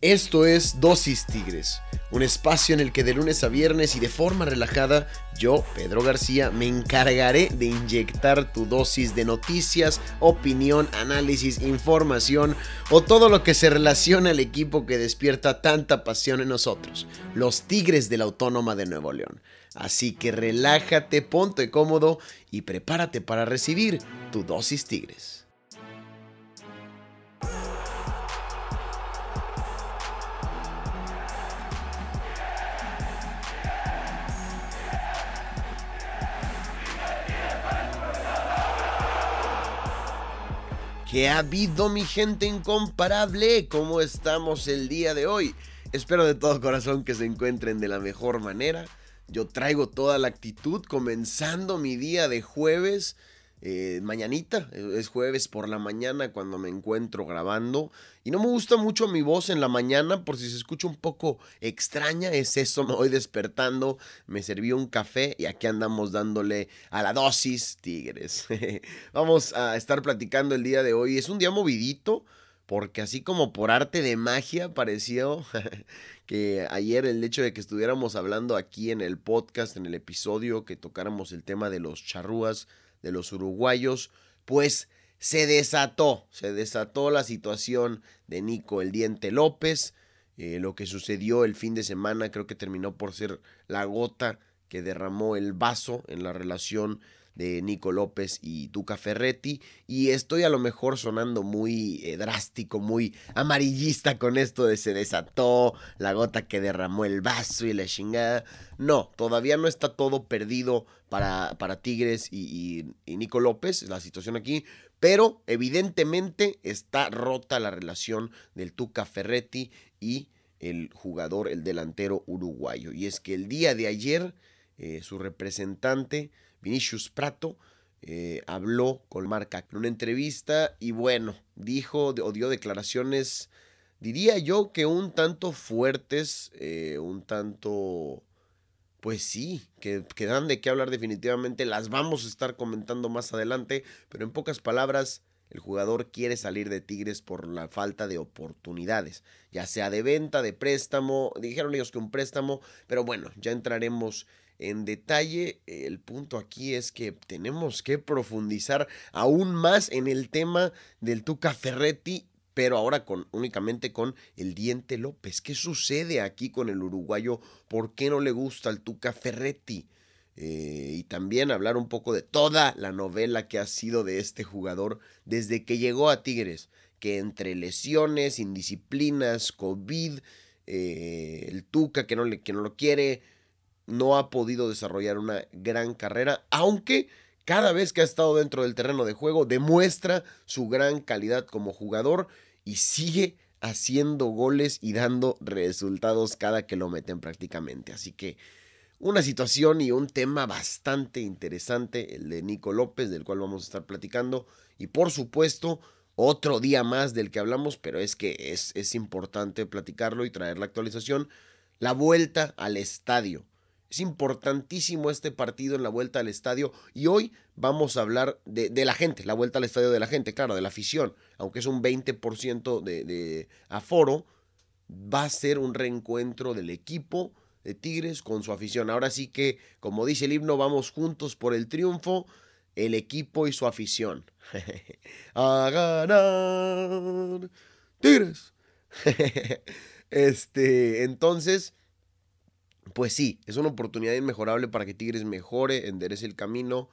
Esto es Dosis Tigres, un espacio en el que de lunes a viernes y de forma relajada, yo, Pedro García, me encargaré de inyectar tu dosis de noticias, opinión, análisis, información o todo lo que se relaciona al equipo que despierta tanta pasión en nosotros, los Tigres de la Autónoma de Nuevo León. Así que relájate, ponte cómodo y prepárate para recibir tu dosis Tigres. ¿Qué ha habido mi gente incomparable? ¿Cómo estamos el día de hoy? Espero de todo corazón que se encuentren de la mejor manera. Yo traigo toda la actitud comenzando mi día de jueves eh, mañanita, es jueves por la mañana cuando me encuentro grabando y no me gusta mucho mi voz en la mañana por si se escucha un poco extraña, es eso, me voy despertando, me serví un café y aquí andamos dándole a la dosis tigres. Vamos a estar platicando el día de hoy, es un día movidito porque así como por arte de magia pareció que ayer el hecho de que estuviéramos hablando aquí en el podcast, en el episodio, que tocáramos el tema de los charrúas, de los uruguayos, pues se desató, se desató la situación de Nico el Diente López. Eh, lo que sucedió el fin de semana creo que terminó por ser la gota que derramó el vaso en la relación de Nico López y Tuca Ferretti. Y estoy a lo mejor sonando muy eh, drástico, muy amarillista con esto de se desató, la gota que derramó el vaso y la chingada. No, todavía no está todo perdido para, para Tigres y, y Nico López, la situación aquí. Pero evidentemente está rota la relación del Tuca Ferretti y el jugador, el delantero uruguayo. Y es que el día de ayer, eh, su representante Vinicius Prato, eh, habló con Marca en una entrevista y bueno, dijo o dio declaraciones, diría yo que un tanto fuertes, eh, un tanto, pues sí, que, que, dan de qué hablar definitivamente, las vamos a estar comentando más adelante, pero en pocas palabras, el jugador quiere salir de Tigres por la falta de oportunidades, ya sea de venta, de préstamo, dijeron ellos que un préstamo, pero bueno, ya entraremos en detalle. El punto aquí es que tenemos que profundizar aún más en el tema del Tuca Ferretti, pero ahora con, únicamente con el Diente López. ¿Qué sucede aquí con el uruguayo? ¿Por qué no le gusta el Tuca Ferretti? Eh, y también hablar un poco de toda la novela que ha sido de este jugador desde que llegó a Tigres, que entre lesiones, indisciplinas, COVID, eh, el Tuca que no, le, que no lo quiere, no ha podido desarrollar una gran carrera, aunque cada vez que ha estado dentro del terreno de juego demuestra su gran calidad como jugador y sigue haciendo goles y dando resultados cada que lo meten prácticamente. Así que una situación y un tema bastante interesante, el de Nico López, del cual vamos a estar platicando. Y por supuesto, otro día más del que hablamos, pero es que es, es importante platicarlo y traer la actualización. La vuelta al estadio. Es importantísimo este partido en la vuelta al estadio y hoy vamos a hablar de, la gente, la vuelta al estadio de la gente, claro, de la afición, aunque es un 20% de, de aforo, va a ser un reencuentro del equipo de Tigres con su afición. Ahora sí que, como dice el himno, vamos juntos por el triunfo, el equipo y su afición. a ganar Tigres. este, entonces pues sí, es una oportunidad inmejorable para que Tigres mejore, enderece el camino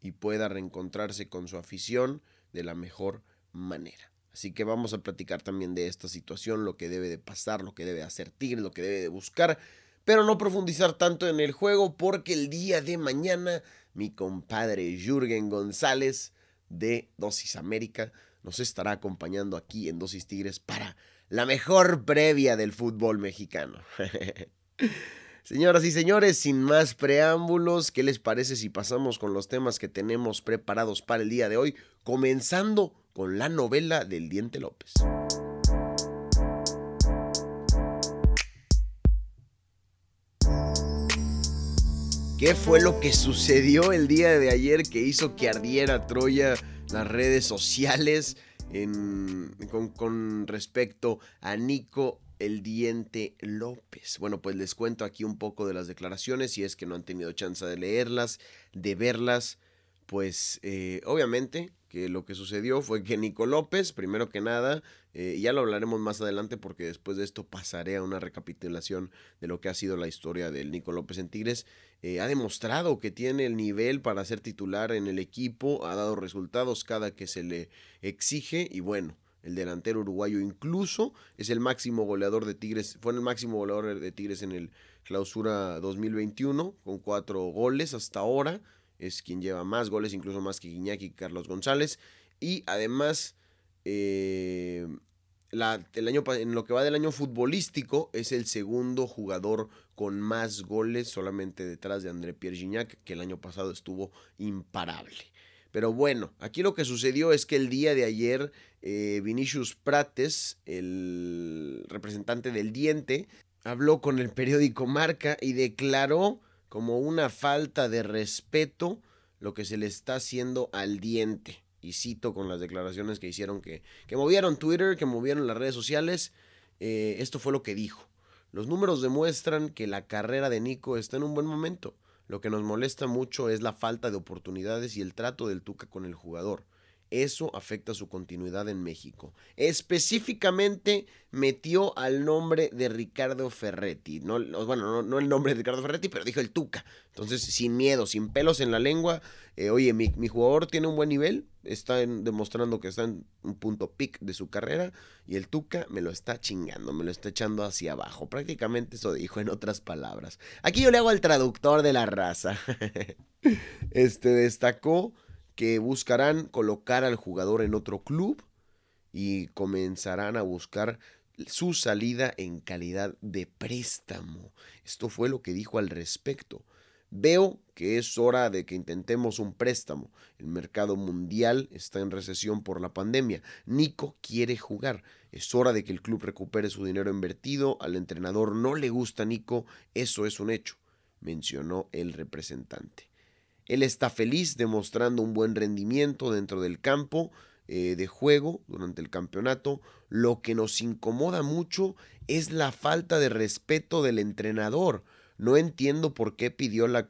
y pueda reencontrarse con su afición de la mejor manera. Así que vamos a platicar también de esta situación, lo que debe de pasar, lo que debe hacer Tigres, lo que debe de buscar, pero no profundizar tanto en el juego porque el día de mañana mi compadre Jürgen González de Dosis América nos estará acompañando aquí en Dosis Tigres para la mejor previa del fútbol mexicano. Señoras y señores, sin más preámbulos, ¿qué les parece si pasamos con los temas que tenemos preparados para el día de hoy? Comenzando con la novela del Diente López. ¿Qué fue lo que sucedió el día de ayer que hizo que ardiera Troya las redes sociales con, con respecto a Nico el diente López. Bueno, pues les cuento aquí un poco de las declaraciones, si es que no han tenido chance de leerlas, de verlas, pues eh, obviamente que lo que sucedió fue que Nico López, primero que nada, eh, ya lo hablaremos más adelante porque después de esto pasaré a una recapitulación de lo que ha sido la historia del Nico López en Tigres, eh, ha demostrado que tiene el nivel para ser titular en el equipo, ha dado resultados cada que se le exige y bueno, el delantero uruguayo incluso es el máximo goleador de Tigres, fue el máximo goleador de Tigres en el clausura 2021 con cuatro goles hasta ahora, es quien lleva más goles, incluso más que Guiñaki y Carlos González, y además eh, el año, en lo que va del año futbolístico es el segundo jugador con más goles solamente detrás de André Pierre Gignac, que el año pasado estuvo imparable. Pero bueno, aquí lo que sucedió es que el día de ayer eh, Vinicius Prates, el representante del diente, habló con el periódico Marca y declaró como una falta de respeto lo que se le está haciendo al diente. Y cito con las declaraciones que hicieron que, que movieron Twitter, que movieron las redes sociales. Eh, esto fue lo que dijo. Los números demuestran que la carrera de Nico está en un buen momento. Lo que nos molesta mucho es la falta de oportunidades y el trato del Tuca con el jugador. Eso afecta su continuidad en México. Específicamente metió al nombre de Ricardo Ferretti. No, bueno, no, el nombre de Ricardo Ferretti, pero dijo el Tuca. Entonces, sin miedo, sin pelos en la lengua. Eh, oye, mi, jugador tiene un buen nivel. Está demostrando que está en un punto pic de su carrera. Y el Tuca me lo está chingando, me lo está echando hacia abajo. Prácticamente eso dijo en otras palabras. Aquí yo le hago al traductor de la raza. este destacó que buscarán colocar al jugador en otro club y comenzarán a buscar su salida en calidad de préstamo. Esto fue lo que dijo al respecto. Veo que es hora de que intentemos un préstamo. El mercado mundial está en recesión por la pandemia. Nico quiere jugar. Es hora de que el club recupere su dinero invertido. Al entrenador no le gusta Nico. Eso es un hecho, mencionó el representante. Él está feliz demostrando un buen rendimiento dentro del campo eh, de juego durante el campeonato. Lo que nos incomoda mucho es la falta de respeto del entrenador. No entiendo por qué pidió la,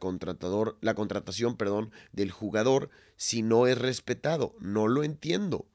la contratación perdón, del jugador si no es respetado. No lo entiendo.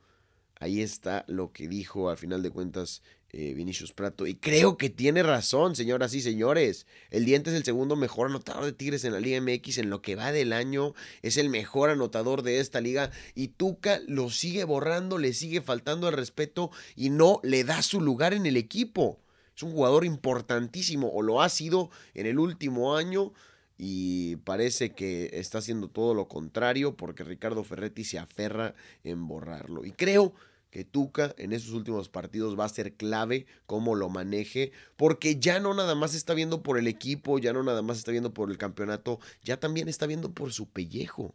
Ahí está lo que dijo al final de cuentas eh, Vinicius Prato. Y creo que tiene razón, señoras y señores. El Diente es el segundo mejor anotador de Tigres en la Liga MX en lo que va del año. Es el mejor anotador de esta liga. Y Tuca lo sigue borrando, le sigue faltando el respeto y no le da su lugar en el equipo. Es un jugador importantísimo, o lo ha sido en el último año. Y parece que está haciendo todo lo contrario porque Ricardo Ferretti se aferra en borrarlo. Y creo que Tuca en esos últimos partidos va a ser clave cómo lo maneje, porque ya no nada más está viendo por el equipo, ya no nada más está viendo por el campeonato, ya también está viendo por su pellejo.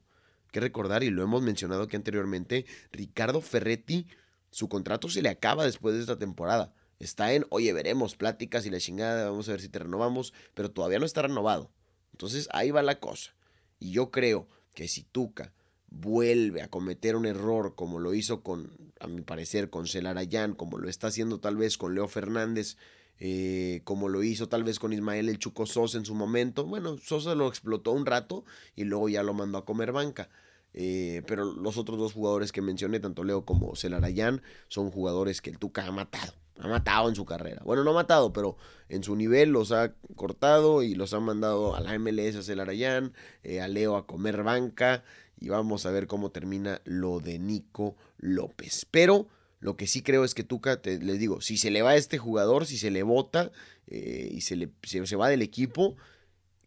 Que recordar, y lo hemos mencionado aquí anteriormente, Ricardo Ferretti, su contrato se le acaba después de esta temporada. Está en, oye, veremos, pláticas y la chingada, vamos a ver si te renovamos, pero todavía no está renovado. Entonces ahí va la cosa. Y yo creo que si Tuca vuelve a cometer un error como lo hizo con, a mi parecer, con Celarayán, como lo está haciendo tal vez con Leo Fernández, eh, como lo hizo tal vez con Ismael el Chuco Sosa en su momento. Bueno, Sosa lo explotó un rato y luego ya lo mandó a comer banca. Eh, pero los otros dos jugadores que mencioné, tanto Leo como Celarayán, son jugadores que el Tuca ha matado. Ha matado en su carrera. Bueno, no ha matado, pero en su nivel los ha cortado y los ha mandado a la MLS a Celarayán, eh, a Leo a comer banca y vamos a ver cómo termina lo de Nico López. Pero lo que sí creo es que Tuca, te, les digo, si se le va a este jugador, si se le vota eh, y se, le, se, va del equipo,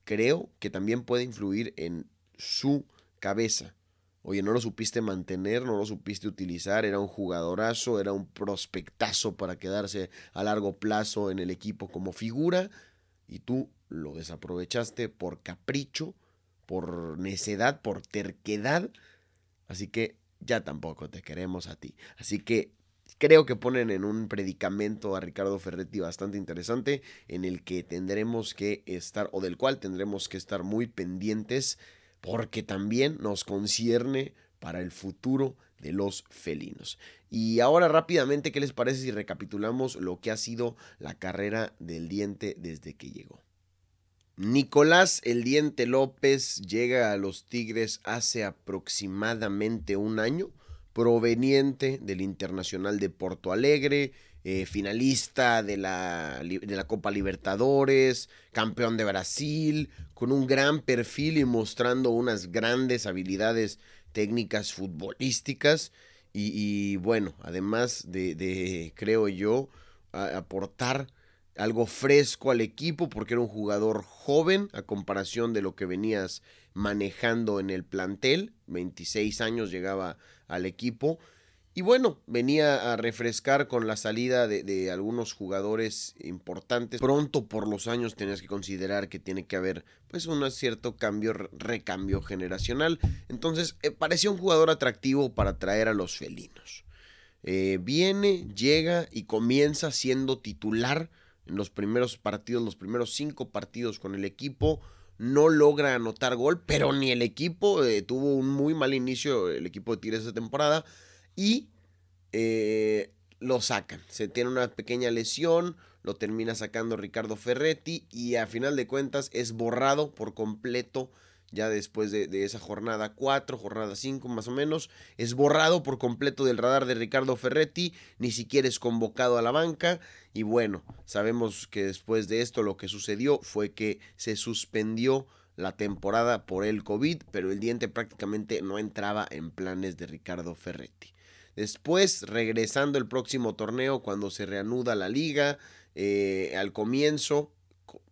creo que también puede influir en su cabeza. Oye, no lo supiste mantener, no lo supiste utilizar, era un jugadorazo, era un prospectazo para quedarse a largo plazo en el equipo como figura y tú lo desaprovechaste por capricho por necedad, por terquedad. Así que ya tampoco te queremos a ti. Así que creo que ponen en un predicamento a Ricardo Ferretti bastante interesante en el que tendremos que estar o del cual tendremos que estar muy pendientes porque también nos concierne para el futuro de los felinos. Y ahora rápidamente, ¿qué les parece si recapitulamos lo que ha sido la carrera del diente desde que llegó? Nicolás El Diente López llega a los Tigres hace aproximadamente un año, proveniente del Internacional de Porto Alegre, eh, finalista de la, de la Copa Libertadores, campeón de Brasil, con un gran perfil y mostrando unas grandes habilidades técnicas futbolísticas. Y, bueno, además de, creo yo, aportar algo fresco al equipo porque era un jugador joven a comparación de lo que venías manejando en el plantel. 26 años llegaba al equipo y bueno, venía a refrescar con la salida de, algunos jugadores importantes. Pronto por los años tenías que considerar que tiene que haber pues un cierto cambio, recambio generacional. Entonces eh, parecía un jugador atractivo para traer a los felinos. Eh, viene, llega y comienza siendo titular en los primeros partidos, los primeros cinco partidos con el equipo. No logra anotar gol, pero ni el equipo eh, tuvo un muy mal inicio, el equipo de Tigres esa temporada y eh, lo sacan. Se tiene una pequeña lesión, lo termina sacando Ricardo Ferretti y a final de cuentas es borrado por completo ya después de, esa jornada 4, jornada 5 más o menos, es borrado por completo del radar de Ricardo Ferretti, ni siquiera es convocado a la banca y bueno, sabemos que después de esto lo que sucedió fue que se suspendió la temporada por el COVID, pero el diente prácticamente no entraba en planes de Ricardo Ferretti. Después, regresando el próximo torneo, cuando se reanuda la liga, eh, al comienzo,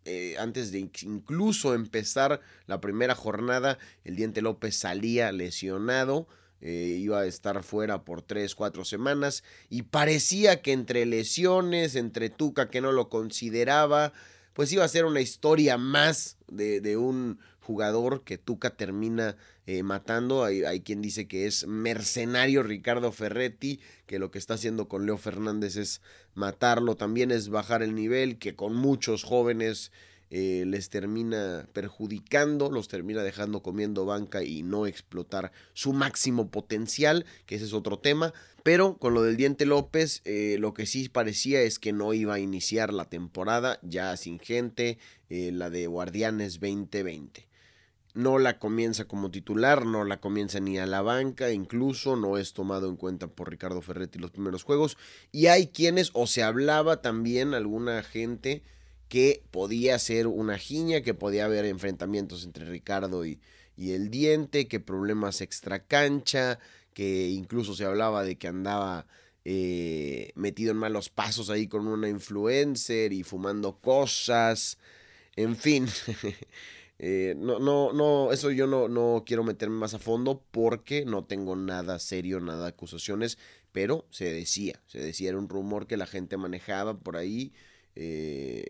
eh, antes de incluso empezar la primera jornada, el Diente López salía lesionado. Eh, iba a estar fuera por 3, 4 semanas y parecía que entre lesiones, entre Tuca que no lo consideraba, pues iba a ser una historia más de, de un jugador que Tuca termina eh, matando. Hay, hay, quien dice que es mercenario Ricardo Ferretti, que lo que está haciendo con Leo Fernández es matarlo, también es bajar el nivel, que con muchos jóvenes eh, les termina perjudicando, los termina dejando comiendo banca y no explotar su máximo potencial, que ese es otro tema. Pero con lo del Diente López, eh, lo que sí parecía es que no iba a iniciar la temporada ya sin gente, la de Guardianes 2020 no la comienza como titular, no la comienza ni a la banca, incluso no es tomado en cuenta por Ricardo Ferretti los primeros juegos. Y hay quienes, o se hablaba también alguna gente que podía ser una jiña, que podía haber enfrentamientos entre Ricardo y, y el diente, que problemas extra cancha, que incluso se hablaba de que andaba eh, metido en malos pasos ahí con una influencer y fumando cosas. En fin, Eh, no, no, no, eso yo no, no quiero meterme más a fondo porque no tengo nada serio, nada de acusaciones, pero se decía, se decía, era un rumor que la gente manejaba por ahí. Eh,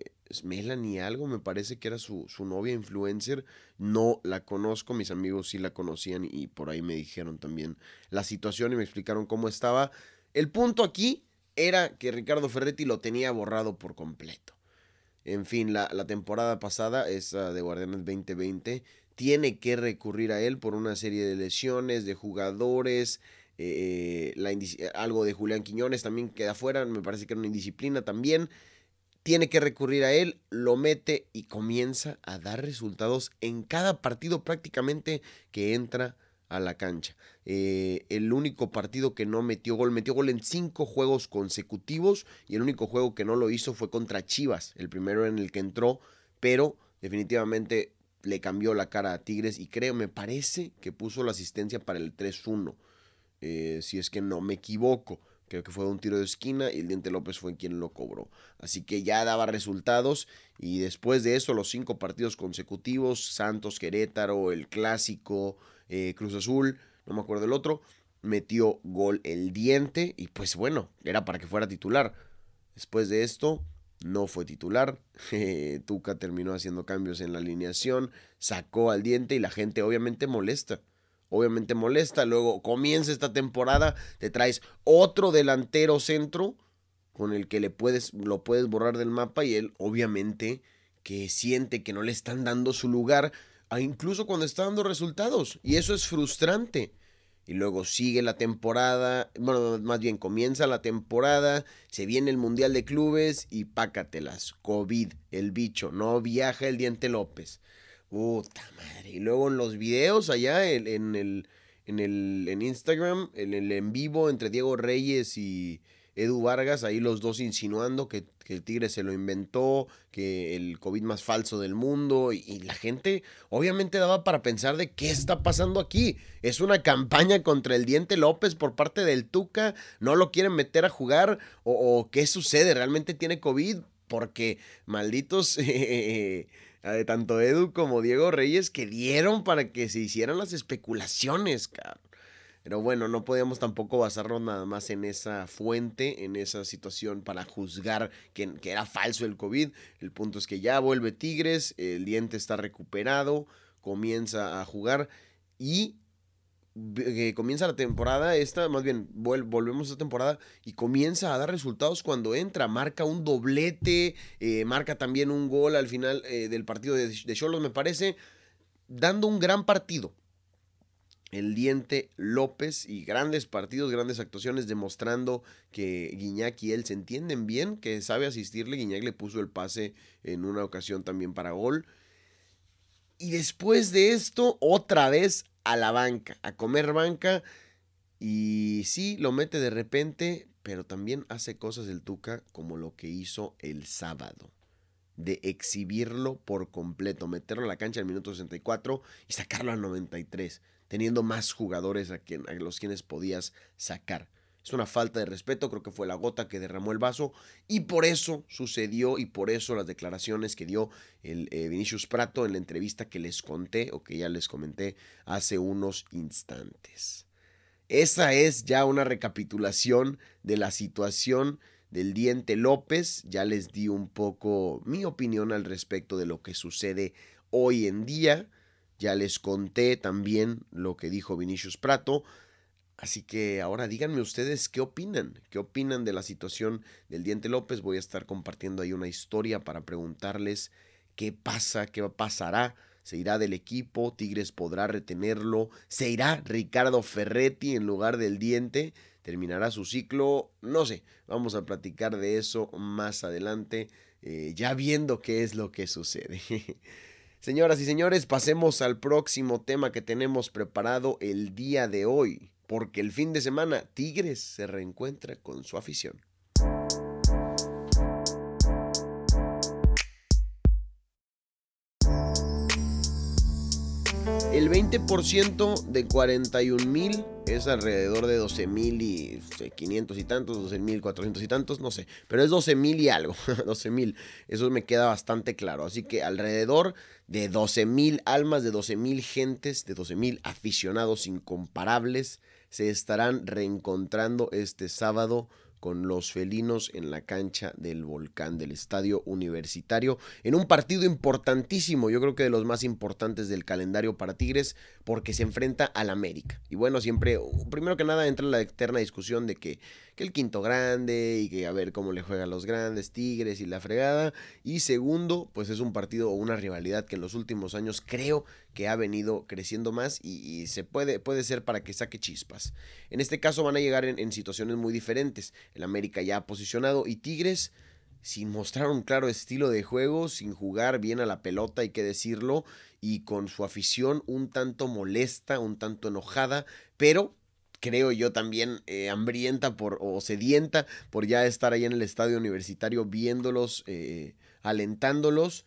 Melanie algo, me parece que era su, su, novia influencer, no la conozco, mis amigos sí la conocían y por ahí me dijeron también la situación y me explicaron cómo estaba. El punto aquí era que Ricardo Ferretti lo tenía borrado por completo. En fin, la, temporada pasada, esa de Guardianes 2020, tiene que recurrir a él por una serie de lesiones, de jugadores, eh, la algo de Julián Quiñones también queda fuera, me parece que era una indisciplina también. Tiene que recurrir a él, lo mete y comienza a dar resultados en cada partido prácticamente que entra a la cancha. Eh, el único partido que no metió gol, metió gol en cinco juegos consecutivos y el único juego que no lo hizo fue contra Chivas, el primero en el que entró, pero definitivamente le cambió la cara a Tigres y creo, me parece que puso la asistencia para el 3-1, eh, si es que no me equivoco. Creo que fue un tiro de esquina y el Diente López fue quien lo cobró. Así que ya daba resultados y después de eso los cinco partidos consecutivos, Santos, Querétaro, el Clásico, eh, Cruz Azul, no me acuerdo el otro, metió gol el diente y pues bueno, era para que fuera titular. Después de esto, no fue titular. Tuca terminó haciendo cambios en la alineación, sacó al diente y la gente obviamente molesta. Obviamente molesta. Luego comienza esta temporada, te traes otro delantero centro con el que le puedes, lo puedes borrar del mapa y él obviamente que siente que no le están dando su lugar incluso cuando está dando resultados. Y eso es frustrante. y luego sigue la temporada, bueno, más bien comienza la temporada, se viene el Mundial de Clubes y pácatelas, COVID, el bicho, no viaja el Diente López. Puta madre. Y luego en los videos allá en, el, en, el, en Instagram, en el en vivo entre Diego Reyes y, Edu Vargas, ahí los dos insinuando que, el Tigre se lo inventó, que el COVID más falso del mundo, y, la gente obviamente daba para pensar de qué está pasando aquí. Es una campaña contra el Diente López por parte del Tuca, no lo quieren meter a jugar, o, qué sucede, realmente tiene COVID, porque malditos... tanto Edu como Diego Reyes que dieron para que se hicieran las especulaciones, cabrón. Pero bueno, no podíamos tampoco basarnos nada más en esa fuente, en esa situación para juzgar que, era falso el COVID. El punto es que ya vuelve Tigres, el diente está recuperado, comienza a jugar y eh, comienza la temporada esta, más bien volvemos a esta temporada y comienza a dar resultados cuando entra, marca un doblete, eh, marca también un gol al final eh, del partido de Cholos me parece, dando un gran partido el Diente López y grandes partidos, grandes actuaciones demostrando que Guiñac y él se entienden bien, que sabe asistirle. Guiñac le puso el pase en una ocasión también para gol. Y después de esto, otra vez a la banca, a comer banca. Y sí, lo mete de repente, pero también hace cosas del Tuca como lo que hizo el sábado. De exhibirlo por completo, meterlo a la cancha al minuto 64 y sacarlo al 93 teniendo más jugadores a, a los quienes podías sacar. Es una falta de respeto, creo que fue la gota que derramó el vaso y por eso sucedió y por eso las declaraciones que dio el eh, Vinicius Prato en la entrevista que les conté o que ya les comenté hace unos instantes. Esa es ya una recapitulación de la situación del diente López. Ya les di un poco mi opinión al respecto de lo que sucede hoy en día. Ya les conté también lo que dijo Vinicius Prato. Así que ahora díganme ustedes qué opinan, qué opinan de la situación del Diente López. Voy a estar compartiendo ahí una historia para preguntarles qué pasa, qué pasará. Se irá del equipo, Tigres podrá retenerlo, se irá Ricardo Ferretti en lugar del Diente, terminará su ciclo, no sé, vamos a platicar de eso más adelante, eh, ya viendo qué es lo que sucede. Señoras y señores, pasemos al próximo tema que tenemos preparado el día de hoy, porque el fin de semana Tigres se reencuentra con su afición. El 20% de 41 mil es alrededor de 12 mil y 500 y tantos, 12 mil 400 y tantos, no sé, pero es 12 mil y algo, 12 mil, eso me queda bastante claro, así que alrededor de 12 mil almas, de 12 mil gentes, de 12 mil aficionados incomparables se estarán reencontrando este sábado con los felinos en la cancha del volcán del estadio universitario en un partido importantísimo, yo creo que de los más importantes del calendario para Tigres porque se enfrenta al América. Y bueno, siempre, primero que nada entra la eterna discusión de que, que el quinto grande y que a ver cómo le juegan los grandes Tigres y la fregada. Y segundo, pues es un partido o una rivalidad que en los últimos años creo que ha venido creciendo más y, se puede, puede ser para que saque chispas. En este caso van a llegar en, situaciones muy diferentes. El América ya ha posicionado y Tigres sin mostrar un claro estilo de juego, sin jugar bien a la pelota, hay que decirlo, y con su afición un tanto molesta, un tanto enojada, pero creo yo también eh, hambrienta por, o sedienta por ya estar ahí en el estadio universitario viéndolos, eh, alentándolos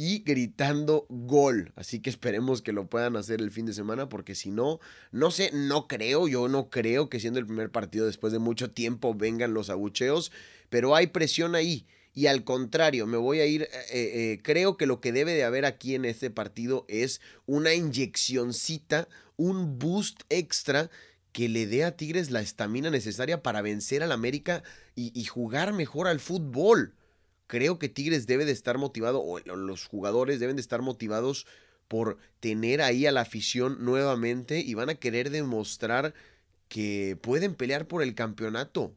y gritando gol. Así que esperemos que lo puedan hacer el fin de semana porque si no, no sé, no creo, yo no creo que siendo el primer partido después de mucho tiempo vengan los abucheos, pero hay presión ahí. Y al contrario, me voy a ir, eh, eh, creo que lo que debe de haber aquí en este partido es una inyeccioncita, un boost extra que le dé a Tigres la estamina necesaria para vencer al América y, jugar mejor al fútbol. Creo que Tigres debe de estar motivado, o los jugadores deben de estar motivados por tener ahí a la afición nuevamente y van a querer demostrar que pueden pelear por el campeonato,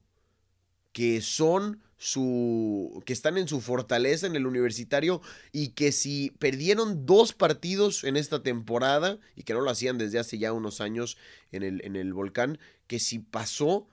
que son su que están en su fortaleza en el universitario y que si perdieron dos partidos en esta temporada y que no lo hacían desde hace ya unos años en el, en el volcán, que si pasó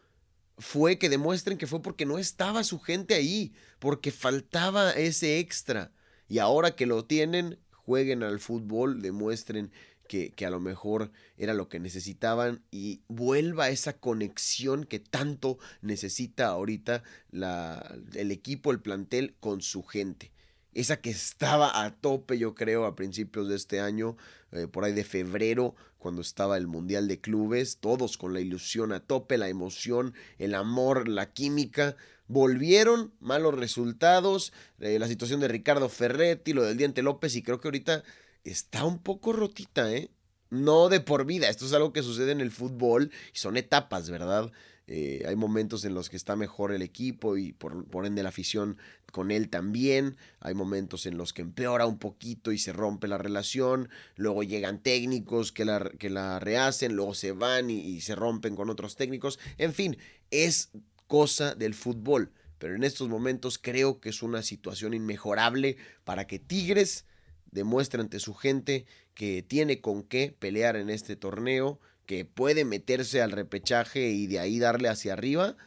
fue que demuestren que fue porque no estaba su gente ahí, porque faltaba ese extra. Y ahora que lo tienen, jueguen al fútbol, demuestren que, a lo mejor era lo que necesitaban y vuelva esa conexión que tanto necesita ahorita la, el equipo, el plantel con su gente. Esa que estaba a tope, yo creo, a principios de este año, eh, por ahí de febrero, cuando estaba el Mundial de Clubes, todos con la ilusión a tope, la emoción, el amor, la química. Volvieron, malos resultados, eh, la situación de Ricardo Ferretti, lo del Diente López, y creo que ahorita está un poco rotita, ¿eh? No de por vida, esto es algo que sucede en el fútbol y son etapas, ¿verdad? Eh, hay momentos en los que está mejor el equipo y por, por, ende la afición con él también. Hay momentos en los que empeora un poquito y se rompe la relación. Luego llegan técnicos que la, que la rehacen, luego se van y, se rompen con otros técnicos. En fin, es cosa del fútbol. Pero en estos momentos creo que es una situación inmejorable para que Tigres demuestra ante su gente que tiene con qué pelear en este torneo, que puede meterse al repechaje y de ahí darle hacia arriba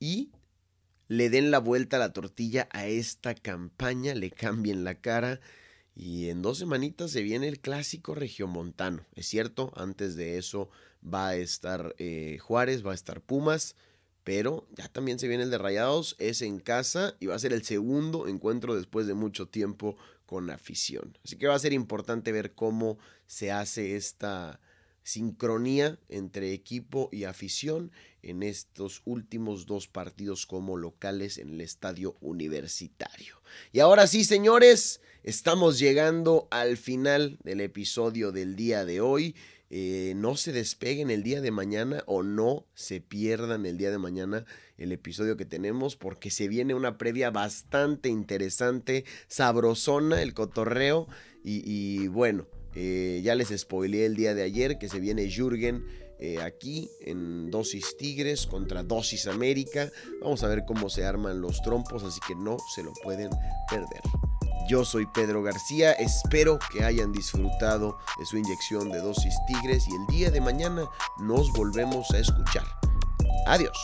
y le den la vuelta a la tortilla a esta campaña, le cambien la cara y en dos semanitas se viene el clásico regiomontano. Es cierto, antes de eso va a estar eh, Juárez, va a estar Pumas, pero ya también se viene el de Rayados, es en casa y va a ser el segundo encuentro después de mucho tiempo con afición. Así que va a ser importante ver cómo se hace esta sincronía entre equipo y afición en estos últimos dos partidos como locales en el estadio universitario. Y ahora sí, señores, estamos llegando al final del episodio del día de hoy. Eh, no se despeguen el día de mañana o no se pierdan el día de mañana el episodio que tenemos porque se viene una previa bastante interesante, sabrosona el cotorreo y, bueno, eh, ya les spoileé el día de ayer que se viene Jürgen. Eh, aquí en Dosis Tigres contra Dosis América. Vamos a ver cómo se arman los trompos, así que no se lo pueden perder. Yo soy Pedro García, espero que hayan disfrutado de su inyección de dosis tigres y el día de mañana nos volvemos a escuchar. Adiós.